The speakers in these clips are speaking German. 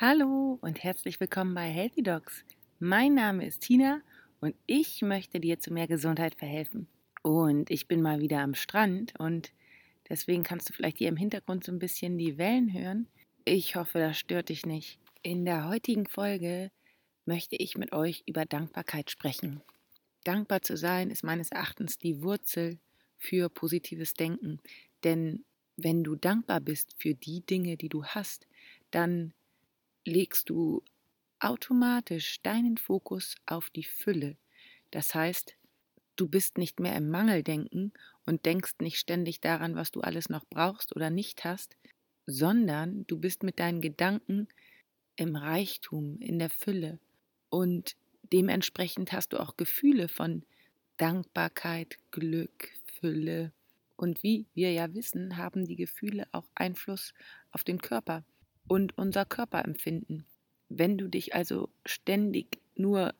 Hallo und herzlich willkommen bei Healthy Dogs. Mein Name ist Tina und ich möchte dir zu mehr Gesundheit verhelfen. Und ich bin mal wieder am Strand und deswegen kannst du vielleicht hier im Hintergrund so ein bisschen die Wellen hören. Ich hoffe, das stört dich nicht. In der heutigen Folge möchte ich mit euch über Dankbarkeit sprechen. Dankbar zu sein ist meines Erachtens die Wurzel für positives Denken. Denn wenn du dankbar bist für die Dinge, die du hast, dann legst du automatisch deinen Fokus auf die Fülle. Das heißt, du bist nicht mehr im Mangeldenken und denkst nicht ständig daran, was du alles noch brauchst oder nicht hast, sondern du bist mit deinen Gedanken im Reichtum, in der Fülle. Und dementsprechend hast du auch Gefühle von Dankbarkeit, Glück, Fülle. Und wie wir ja wissen, haben die Gefühle auch Einfluss auf den Körper und unser Körperempfinden. Wenn du dich also ständig nur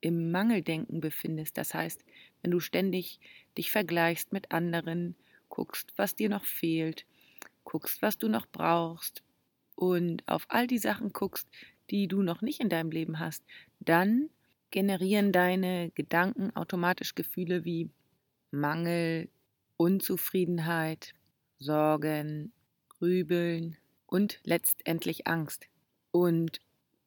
im Mangeldenken befindest, das heißt, wenn du ständig dich vergleichst mit anderen, guckst, was dir noch fehlt, guckst, was du noch brauchst und auf all die Sachen guckst, die du noch nicht in deinem Leben hast, dann generieren deine Gedanken automatisch Gefühle wie Mangel, Unzufriedenheit, Sorgen, Grübeln, und letztendlich Angst. Und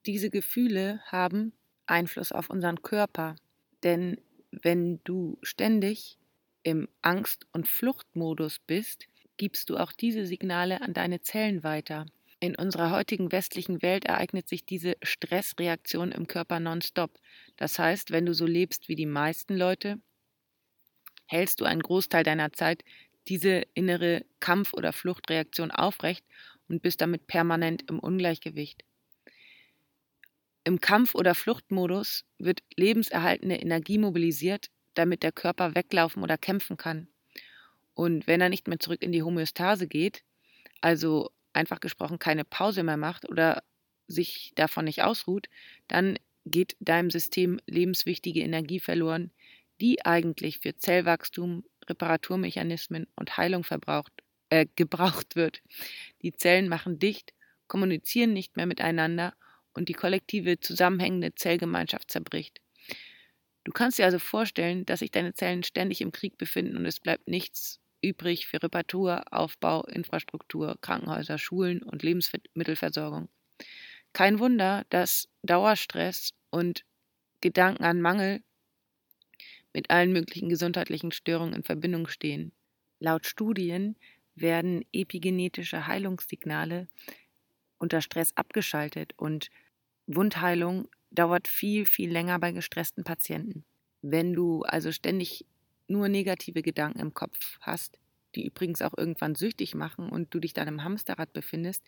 diese Gefühle haben Einfluss auf unseren Körper. Denn wenn du ständig im Angst- und Fluchtmodus bist, gibst du auch diese Signale an deine Zellen weiter. In unserer heutigen westlichen Welt ereignet sich diese Stressreaktion im Körper nonstop. Das heißt, wenn du so lebst wie die meisten Leute, hältst du einen Großteil deiner Zeit diese innere Kampf- oder Fluchtreaktion aufrecht und bist damit permanent im Ungleichgewicht. Im Kampf- oder Fluchtmodus wird lebenserhaltende Energie mobilisiert, damit der Körper weglaufen oder kämpfen kann. Und wenn er nicht mehr zurück in die Homöostase geht, also einfach gesprochen keine Pause mehr macht oder sich davon nicht ausruht, dann geht deinem System lebenswichtige Energie verloren, die eigentlich für Zellwachstum, Reparaturmechanismen und Heilung verbraucht äh, gebraucht wird. Die Zellen machen dicht, kommunizieren nicht mehr miteinander und die kollektive zusammenhängende Zellgemeinschaft zerbricht. Du kannst dir also vorstellen, dass sich deine Zellen ständig im Krieg befinden und es bleibt nichts übrig für Reparatur, Aufbau, Infrastruktur, Krankenhäuser, Schulen und Lebensmittelversorgung. Kein Wunder, dass Dauerstress und Gedanken an Mangel mit allen möglichen gesundheitlichen Störungen in Verbindung stehen. Laut Studien werden epigenetische Heilungssignale unter Stress abgeschaltet und Wundheilung dauert viel, viel länger bei gestressten Patienten. Wenn du also ständig nur negative Gedanken im Kopf hast, die übrigens auch irgendwann süchtig machen und du dich dann im Hamsterrad befindest,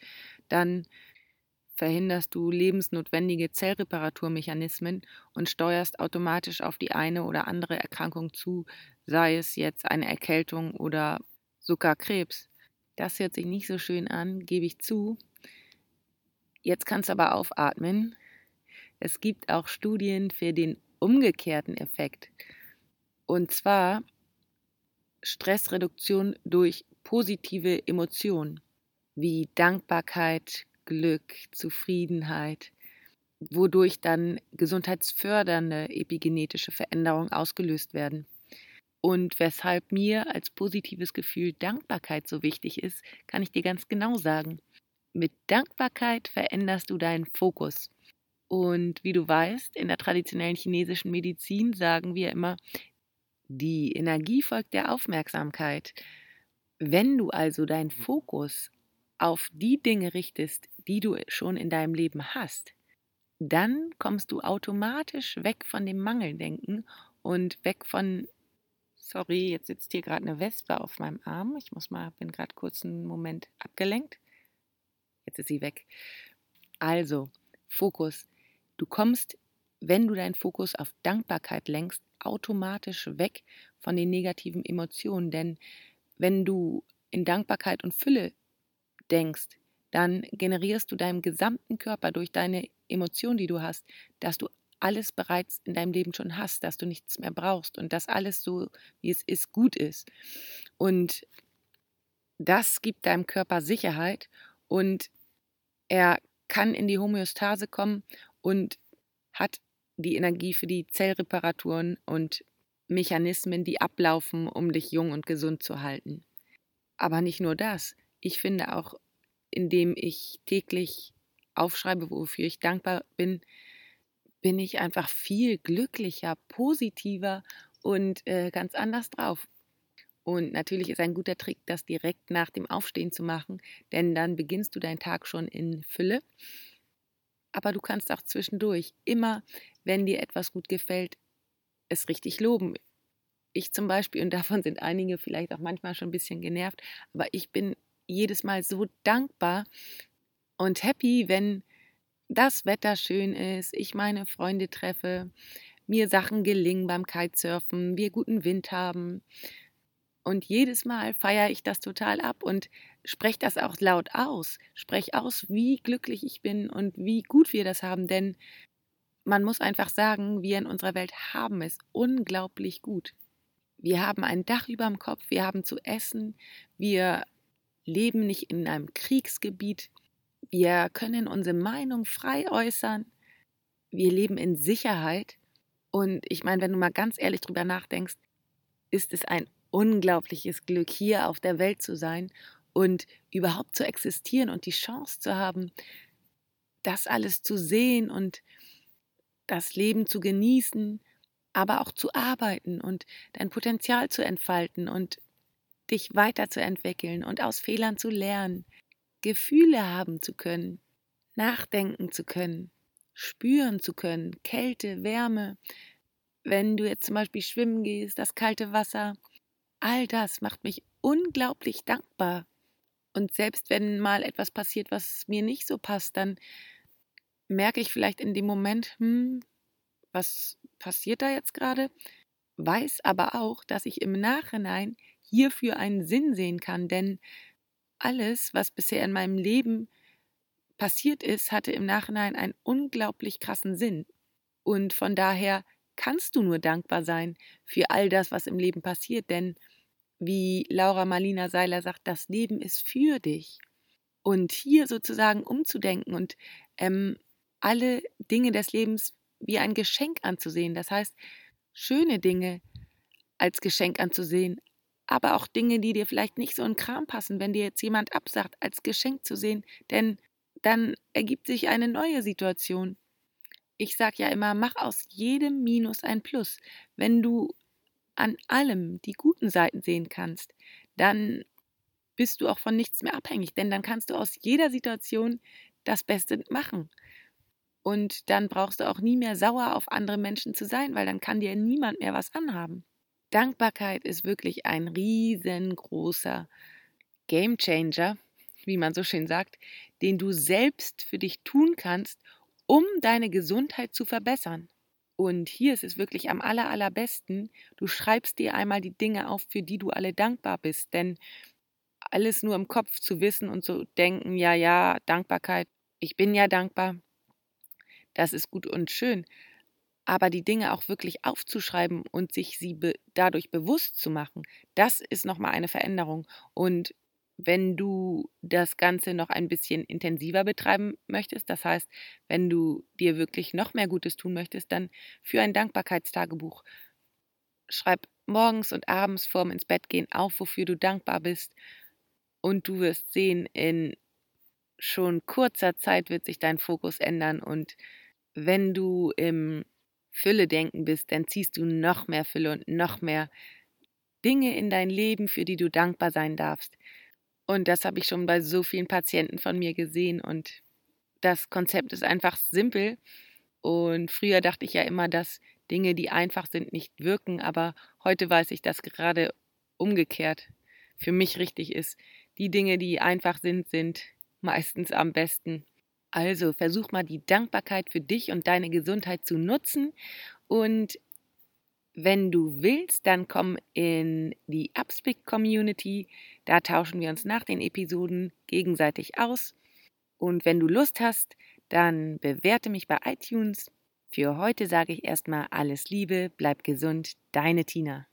dann verhinderst du lebensnotwendige Zellreparaturmechanismen und steuerst automatisch auf die eine oder andere Erkrankung zu, sei es jetzt eine Erkältung oder sogar Krebs. Das hört sich nicht so schön an, gebe ich zu. Jetzt kannst du aber aufatmen. Es gibt auch Studien für den umgekehrten Effekt. Und zwar Stressreduktion durch positive Emotionen wie Dankbarkeit, Glück, Zufriedenheit, wodurch dann gesundheitsfördernde epigenetische Veränderungen ausgelöst werden. Und weshalb mir als positives Gefühl Dankbarkeit so wichtig ist, kann ich dir ganz genau sagen. Mit Dankbarkeit veränderst du deinen Fokus. Und wie du weißt, in der traditionellen chinesischen Medizin sagen wir immer, die Energie folgt der Aufmerksamkeit. Wenn du also deinen Fokus auf die Dinge richtest, die du schon in deinem Leben hast, dann kommst du automatisch weg von dem Mangeldenken und weg von Sorry, jetzt sitzt hier gerade eine Wespe auf meinem Arm. Ich muss mal, bin gerade kurz einen Moment abgelenkt. Jetzt ist sie weg. Also, Fokus. Du kommst, wenn du deinen Fokus auf Dankbarkeit lenkst, automatisch weg von den negativen Emotionen. Denn wenn du in Dankbarkeit und Fülle denkst, dann generierst du deinem gesamten Körper durch deine Emotionen, die du hast, dass du alles bereits in deinem Leben schon hast, dass du nichts mehr brauchst und dass alles so, wie es ist, gut ist. Und das gibt deinem Körper Sicherheit und er kann in die Homöostase kommen und hat die Energie für die Zellreparaturen und Mechanismen, die ablaufen, um dich jung und gesund zu halten. Aber nicht nur das. Ich finde auch, indem ich täglich aufschreibe, wofür ich dankbar bin, bin ich einfach viel glücklicher, positiver und äh, ganz anders drauf. Und natürlich ist ein guter Trick, das direkt nach dem Aufstehen zu machen, denn dann beginnst du deinen Tag schon in Fülle. Aber du kannst auch zwischendurch immer, wenn dir etwas gut gefällt, es richtig loben. Ich zum Beispiel, und davon sind einige vielleicht auch manchmal schon ein bisschen genervt, aber ich bin jedes Mal so dankbar und happy, wenn das Wetter schön ist, ich meine Freunde treffe, mir Sachen gelingen beim Kitesurfen, wir guten Wind haben. Und jedes Mal feiere ich das total ab und spreche das auch laut aus. Spreche aus, wie glücklich ich bin und wie gut wir das haben. Denn man muss einfach sagen, wir in unserer Welt haben es unglaublich gut. Wir haben ein Dach über dem Kopf, wir haben zu essen, wir leben nicht in einem Kriegsgebiet, wir können unsere Meinung frei äußern, wir leben in Sicherheit. Und ich meine, wenn du mal ganz ehrlich drüber nachdenkst, ist es ein unglaubliches Glück, hier auf der Welt zu sein und überhaupt zu existieren und die Chance zu haben, das alles zu sehen und das Leben zu genießen, aber auch zu arbeiten und dein Potenzial zu entfalten und dich weiterzuentwickeln und aus Fehlern zu lernen, Gefühle haben zu können, nachdenken zu können, spüren zu können, Kälte, Wärme. Wenn du jetzt zum Beispiel schwimmen gehst, das kalte Wasser, all das macht mich unglaublich dankbar. Und selbst wenn mal etwas passiert, was mir nicht so passt, dann merke ich vielleicht in dem Moment, hm, was passiert da jetzt gerade? Weiß aber auch, dass ich im Nachhinein hierfür einen Sinn sehen kann, denn alles, was bisher in meinem Leben passiert ist, hatte im Nachhinein einen unglaublich krassen Sinn. Und von daher kannst du nur dankbar sein für all das, was im Leben passiert, denn wie Laura Marlina Seiler sagt, das Leben ist für dich. Und hier sozusagen umzudenken und ähm, alle Dinge des Lebens wie ein Geschenk anzusehen. Das heißt, schöne Dinge als Geschenk anzusehen, aber auch Dinge, die dir vielleicht nicht so in Kram passen, wenn dir jetzt jemand absagt, als Geschenk zu sehen, denn dann ergibt sich eine neue Situation. Ich sage ja immer, mach aus jedem Minus ein Plus. Wenn du an allem die guten Seiten sehen kannst, dann bist du auch von nichts mehr abhängig, denn dann kannst du aus jeder Situation das Beste machen. Und dann brauchst du auch nie mehr sauer auf andere Menschen zu sein, weil dann kann dir niemand mehr was anhaben. Dankbarkeit ist wirklich ein riesengroßer Gamechanger, wie man so schön sagt, den du selbst für dich tun kannst, um deine Gesundheit zu verbessern. Und hier ist es wirklich am aller, allerbesten, du schreibst dir einmal die Dinge auf, für die du alle dankbar bist. Denn alles nur im Kopf zu wissen und zu denken, ja, ja, Dankbarkeit, ich bin ja dankbar, das ist gut und schön aber die Dinge auch wirklich aufzuschreiben und sich sie be dadurch bewusst zu machen, das ist nochmal eine Veränderung. Und wenn du das Ganze noch ein bisschen intensiver betreiben möchtest, das heißt, wenn du dir wirklich noch mehr Gutes tun möchtest, dann für ein Dankbarkeitstagebuch. Schreib morgens und abends vorm ins Bett gehen auf, wofür du dankbar bist. Und du wirst sehen, in schon kurzer Zeit wird sich dein Fokus ändern. Und wenn du im Fülle-Denken bist, dann ziehst du noch mehr Fülle und noch mehr Dinge in dein Leben, für die du dankbar sein darfst. Und das habe ich schon bei so vielen Patienten von mir gesehen. Und das Konzept ist einfach simpel. Und früher dachte ich ja immer, dass Dinge, die einfach sind, nicht wirken. Aber heute weiß ich, dass gerade umgekehrt für mich richtig ist. Die Dinge, die einfach sind, sind meistens am besten. Also versuch mal die Dankbarkeit für dich und deine Gesundheit zu nutzen und wenn du willst, dann komm in die Upspeak Community. Da tauschen wir uns nach den Episoden gegenseitig aus. Und wenn du Lust hast, dann bewerte mich bei iTunes. Für heute sage ich erstmal alles Liebe, bleib gesund, deine Tina.